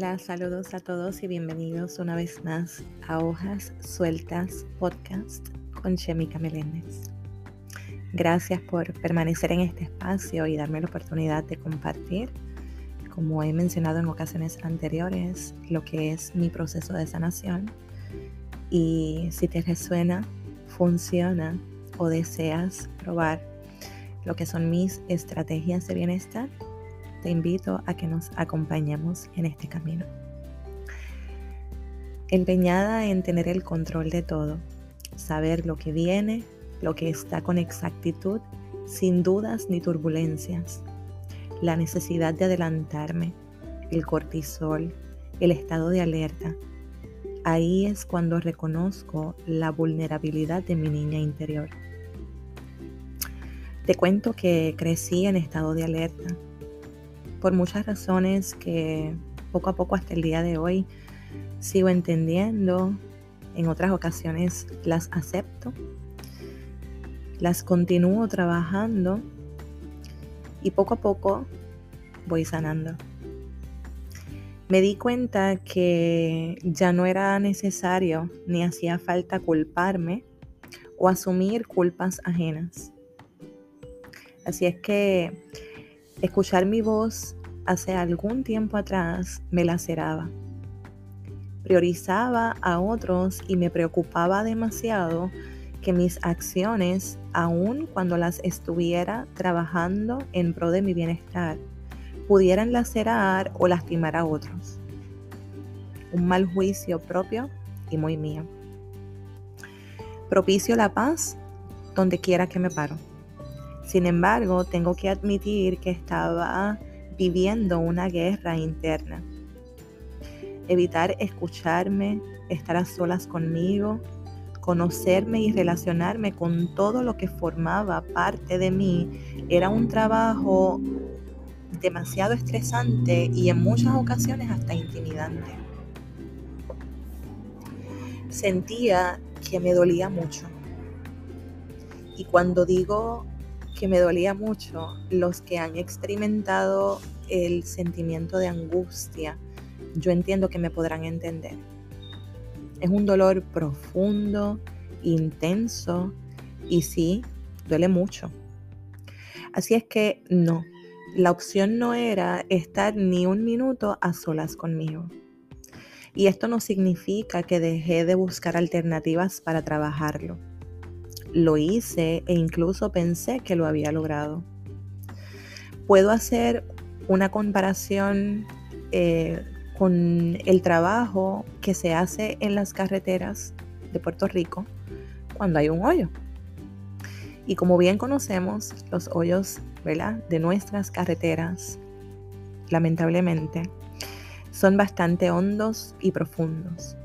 Hola, saludos a todos y bienvenidos una vez más a Hojas Sueltas Podcast con Chemica Meléndez. Gracias por permanecer en este espacio y darme la oportunidad de compartir, como he mencionado en ocasiones anteriores, lo que es mi proceso de sanación. Y si te resuena, funciona o deseas probar lo que son mis estrategias de bienestar, te invito a que nos acompañemos en este camino. Empeñada en tener el control de todo, saber lo que viene, lo que está con exactitud, sin dudas ni turbulencias, la necesidad de adelantarme, el cortisol, el estado de alerta. Ahí es cuando reconozco la vulnerabilidad de mi niña interior. Te cuento que crecí en estado de alerta, por muchas razones que poco a poco hasta el día de hoy sigo entendiendo, en otras ocasiones las acepto, las continúo trabajando y poco a poco voy sanando. Me di cuenta que ya no era necesario ni hacía falta culparme o asumir culpas ajenas. Así es que Escuchar mi voz hace algún tiempo atrás me laceraba. Priorizaba a otros y me preocupaba demasiado que mis acciones, aun cuando las estuviera trabajando en pro de mi bienestar, pudieran lacerar o lastimar a otros. Un mal juicio propio y muy mío. Propicio la paz donde quiera que me paro. Sin embargo, tengo que admitir que estaba viviendo una guerra interna. Evitar escucharme, estar a solas conmigo, conocerme y relacionarme con todo lo que formaba parte de mí era un trabajo demasiado estresante y en muchas ocasiones hasta intimidante. Sentía que me dolía mucho. Y cuando digo que me dolía mucho, los que han experimentado el sentimiento de angustia, yo entiendo que me podrán entender. Es un dolor profundo, intenso y sí, duele mucho. Así es que no, la opción no era estar ni un minuto a solas conmigo. Y esto no significa que dejé de buscar alternativas para trabajarlo lo hice e incluso pensé que lo había logrado. Puedo hacer una comparación eh, con el trabajo que se hace en las carreteras de Puerto Rico cuando hay un hoyo. Y como bien conocemos, los hoyos de nuestras carreteras, lamentablemente, son bastante hondos y profundos.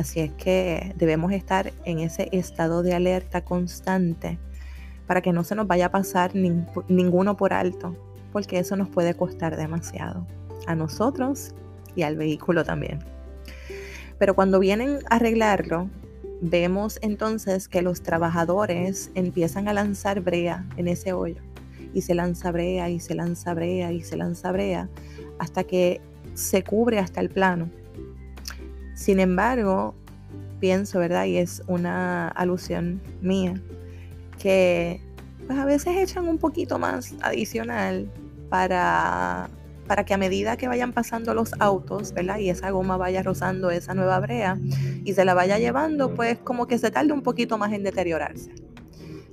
Así es que debemos estar en ese estado de alerta constante para que no se nos vaya a pasar ninguno por alto, porque eso nos puede costar demasiado a nosotros y al vehículo también. Pero cuando vienen a arreglarlo, vemos entonces que los trabajadores empiezan a lanzar brea en ese hoyo. Y se lanza brea y se lanza brea y se lanza brea hasta que se cubre hasta el plano. Sin embargo, pienso, ¿verdad? Y es una alusión mía, que pues a veces echan un poquito más adicional para, para que a medida que vayan pasando los autos, ¿verdad? Y esa goma vaya rozando esa nueva brea y se la vaya llevando, pues como que se tarde un poquito más en deteriorarse.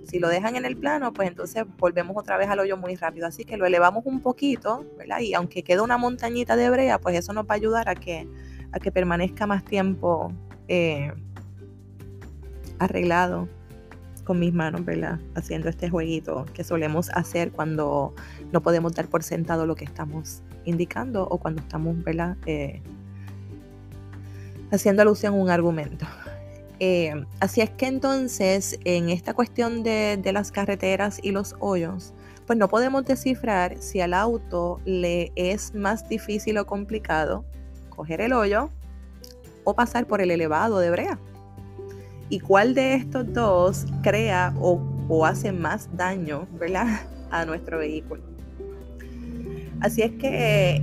Si lo dejan en el plano, pues entonces volvemos otra vez al hoyo muy rápido. Así que lo elevamos un poquito, ¿verdad? Y aunque quede una montañita de brea, pues eso nos va a ayudar a que a que permanezca más tiempo eh, arreglado con mis manos, ¿verdad? Haciendo este jueguito que solemos hacer cuando no podemos dar por sentado lo que estamos indicando o cuando estamos, ¿verdad? Eh, haciendo alusión a un argumento. Eh, así es que entonces, en esta cuestión de, de las carreteras y los hoyos, pues no podemos descifrar si al auto le es más difícil o complicado coger el hoyo o pasar por el elevado de brea. ¿Y cuál de estos dos crea o, hace más daño ¿verdad? a nuestro vehículo? Así es que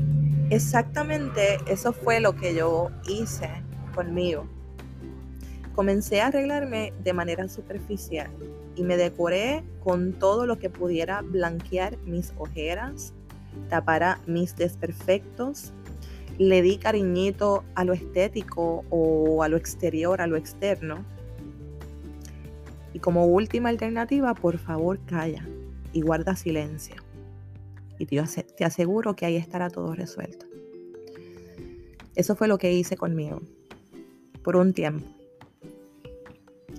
Exactamente eso fue lo que yo hice conmigo. Comencé a arreglarme de manera superficial y me decoré con todo lo que pudiera blanquear mis ojeras, tapara mis desperfectos, le di cariñito a lo estético o a lo exterior, a lo externo. Y como última alternativa, por favor, calla y guarda silencio. Y te aseguro que ahí estará todo resuelto. Eso fue lo que hice conmigo por un tiempo.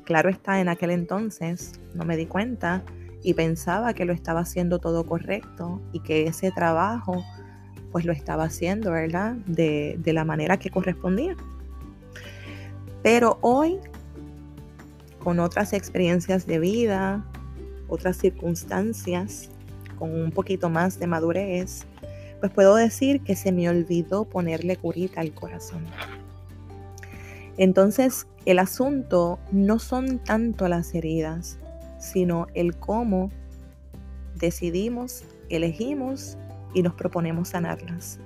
Claro está, en aquel entonces no me di cuenta y pensaba que lo estaba haciendo todo correcto y que ese trabajo pues lo estaba haciendo, ¿verdad? De, de la manera que correspondía. Pero hoy, con otras experiencias de vida, otras circunstancias, con un poquito más de madurez, pues puedo decir que se me olvidó ponerle curita al corazón. Entonces, el asunto no son tanto las heridas, sino el cómo decidimos, elegimos y nos proponemos sanarlas.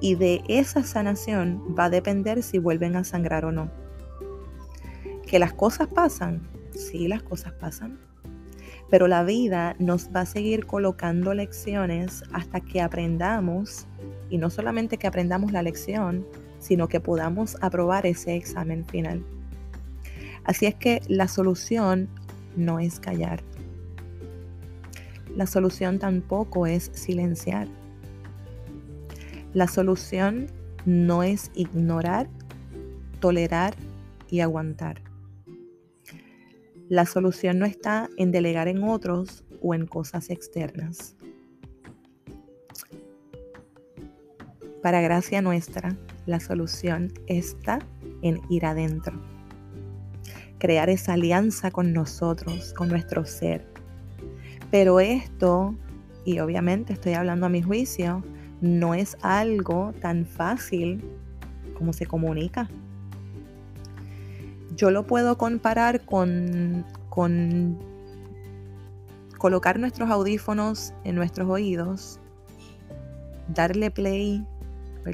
Y de esa sanación va a depender si vuelven a sangrar o no. Que las cosas pasan, sí, las cosas pasan. Pero la vida nos va a seguir colocando lecciones hasta que aprendamos, y no solamente que aprendamos la lección, sino que podamos aprobar ese examen final. Así es que la solución no es callar. La solución tampoco es silenciar. La solución no es ignorar, tolerar y aguantar. La solución no está en delegar en otros o en cosas externas. Para gracia nuestra, la solución está en ir adentro. Crear esa alianza con nosotros, con nuestro ser. Pero esto, y obviamente estoy hablando a mi juicio, no es algo tan fácil como se comunica. Yo lo puedo comparar con, con colocar nuestros audífonos en nuestros oídos, darle play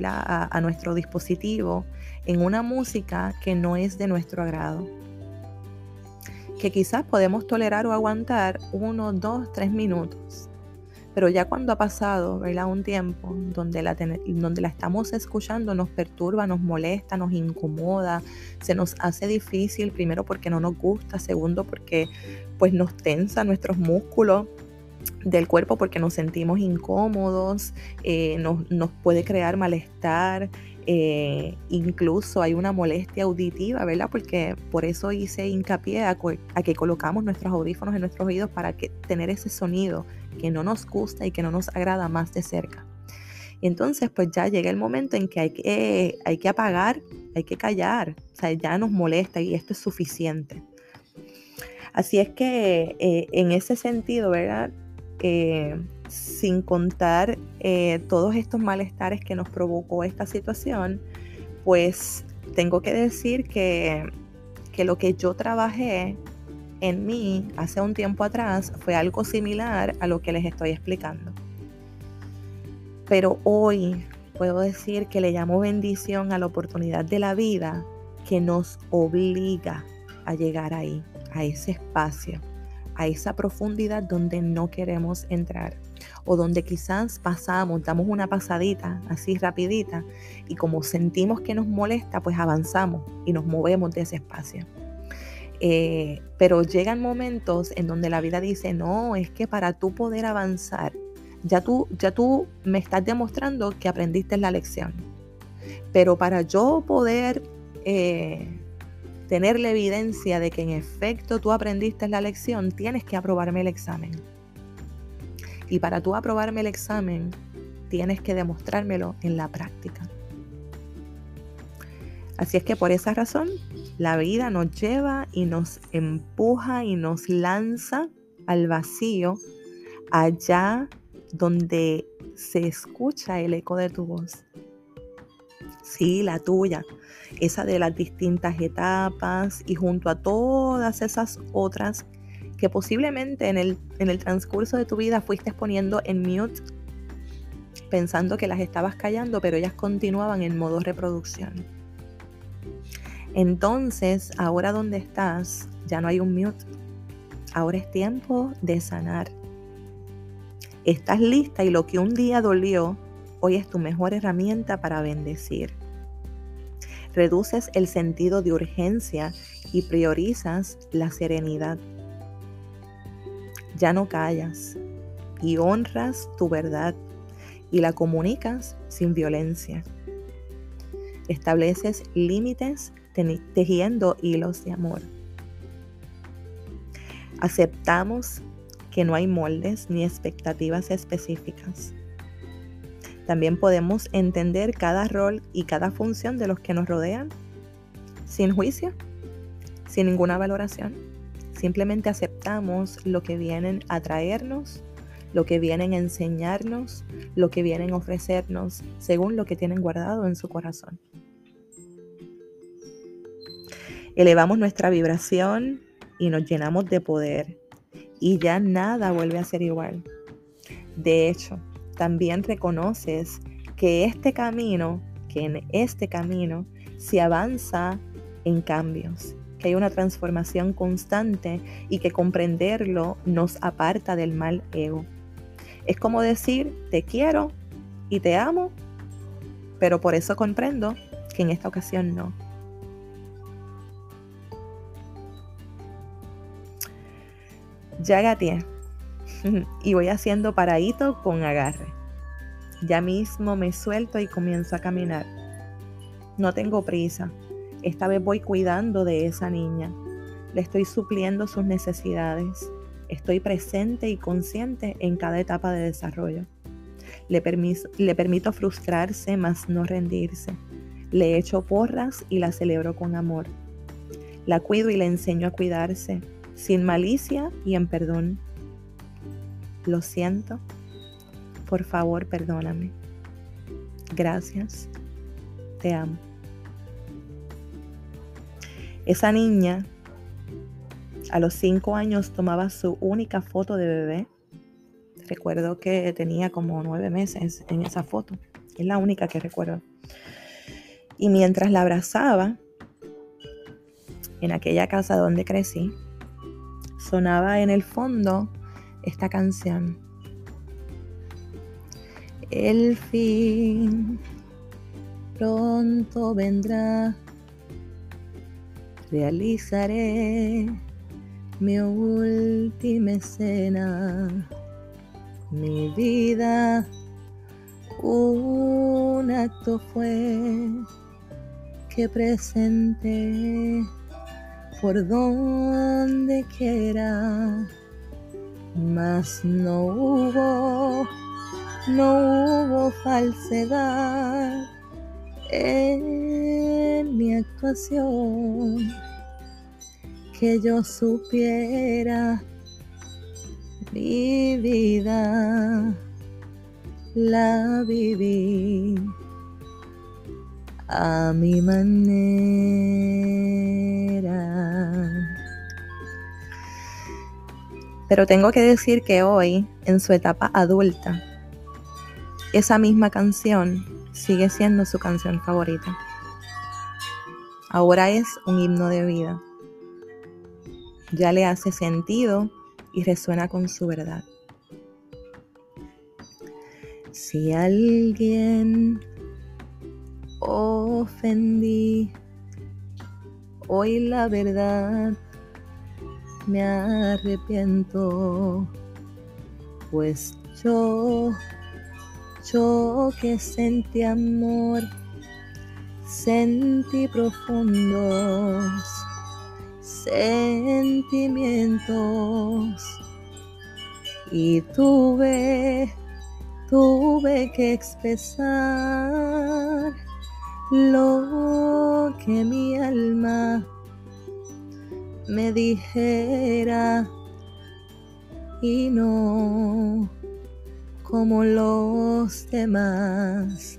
a, nuestro dispositivo en una música que no es de nuestro agrado. Que quizás podemos tolerar o aguantar uno, dos, tres minutos. Pero ya cuando ha pasado un tiempo donde la, donde la estamos escuchando nos perturba, nos molesta, nos incomoda, se nos hace difícil, primero porque no nos gusta, segundo porque pues nos tensa nuestros músculos, del cuerpo porque nos sentimos incómodos, eh, nos, puede crear malestar, eh, incluso hay una molestia auditiva, ¿verdad? Porque por eso hice hincapié a, que colocamos nuestros audífonos en nuestros oídos para que, tener ese sonido que no nos gusta y que no nos agrada más de cerca. Y entonces pues ya llega el momento en que hay que, apagar, hay que callar, o sea, ya nos molesta y esto es suficiente. Así es que eh, en ese sentido, ¿verdad? Sin contar eh, todos estos malestares que nos provocó esta situación, pues tengo que decir que, que lo que yo trabajé en mí hace un tiempo atrás fue algo similar a lo que les estoy explicando. Pero hoy puedo decir que le llamo bendición a la oportunidad de la vida que nos obliga a llegar ahí, a ese espacio a esa profundidad donde no queremos entrar o donde quizás pasamos, damos una pasadita así rapidita y como sentimos que nos molesta, pues avanzamos y nos movemos de ese espacio. Eh, pero llegan momentos en donde la vida dice, no, es que para tú poder avanzar, ya tú, ya tú me estás demostrando que aprendiste la lección. Pero para yo poder eh, tener la evidencia de que en efecto tú aprendiste la lección, tienes que aprobarme el examen. Y para tú aprobarme el examen, tienes que demostrármelo en la práctica. Así es que por esa razón, la vida nos lleva y nos empuja y nos lanza al vacío, allá donde se escucha el eco de tu voz. Sí, la tuya, esa de las distintas etapas y junto a todas esas otras que posiblemente en el, en el transcurso de tu vida fuiste poniendo en mute pensando que las estabas callando, pero ellas continuaban en modo reproducción. Entonces, ahora donde estás, ya no hay un mute. Ahora es tiempo de sanar. Estás lista y lo que un día dolió, hoy es tu mejor herramienta para bendecir. Reduces el sentido de urgencia y priorizas la serenidad. Ya no callas y honras tu verdad y la comunicas sin violencia. Estableces límites tejiendo hilos de amor. Aceptamos que no hay moldes ni expectativas específicas. También podemos entender cada rol y cada función de los que nos rodean sin juicio, sin ninguna valoración. Simplemente aceptamos lo que vienen a traernos, lo que vienen a enseñarnos, lo que vienen a ofrecernos, según lo que tienen guardado en su corazón. Elevamos nuestra vibración y nos llenamos de poder y ya nada vuelve a ser igual. De hecho, también reconoces que este camino, que en este camino se avanza en cambios, que hay una transformación constante y que comprenderlo nos aparta del mal ego. Es como decir, te quiero y te amo, pero por eso comprendo que en esta ocasión no. Ya gateé y voy haciendo paradito con agarre. Ya mismo me suelto y comienzo a caminar. No tengo prisa. Esta vez voy cuidando de esa niña. Le estoy supliendo sus necesidades. Estoy presente y consciente en cada etapa de desarrollo. Le, permito frustrarse, mas no rendirse. Le echo porras y la celebro con amor. La cuido y le enseño a cuidarse sin malicia y en perdón. Lo siento, por favor perdóname. Gracias, te amo. Esa niña a los cinco años tomaba su única foto de bebé. Recuerdo que tenía como nueve meses en esa foto. Es la única que recuerdo. Y mientras la abrazaba, en aquella casa donde crecí, sonaba en el fondo esta canción. El fin pronto vendrá, realizaré mi última escena, mi vida, un acto fue que presenté. Por donde quiera, mas no hubo, no hubo falsedad en mi actuación, que yo supiera mi vida, la viví a mi manera. Pero tengo que decir que hoy, en su etapa adulta, esa misma canción sigue siendo su canción favorita. Ahora es un himno de vida. Ya le hace sentido y resuena con su verdad. Si alguien ofendí. Hoy la verdad me arrepiento, pues yo, yo que sentí amor, sentí profundos sentimientos. Y tuve, tuve que expresar lo que mi alma me dijera y no como los demás,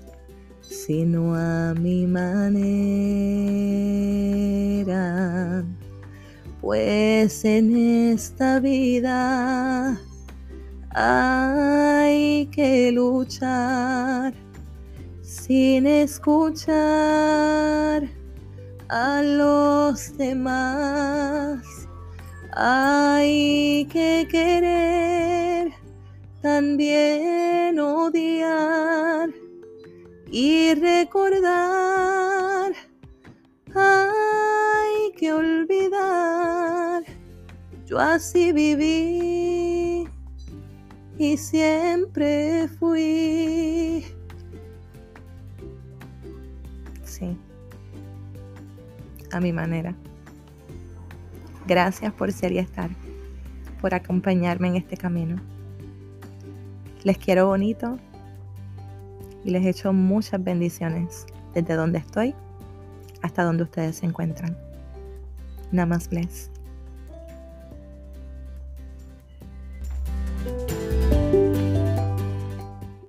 sino a mi manera. Pues en esta vida Hay que luchar sin escuchar a los demás. Hay que querer, también odiar y recordar. Hay que olvidar. Yo así viví y siempre fui. Sí, a mi manera. Gracias por ser y estar, por acompañarme en este camino. Les quiero bonito y les echo muchas bendiciones desde donde estoy hasta donde ustedes se encuentran. Namaste.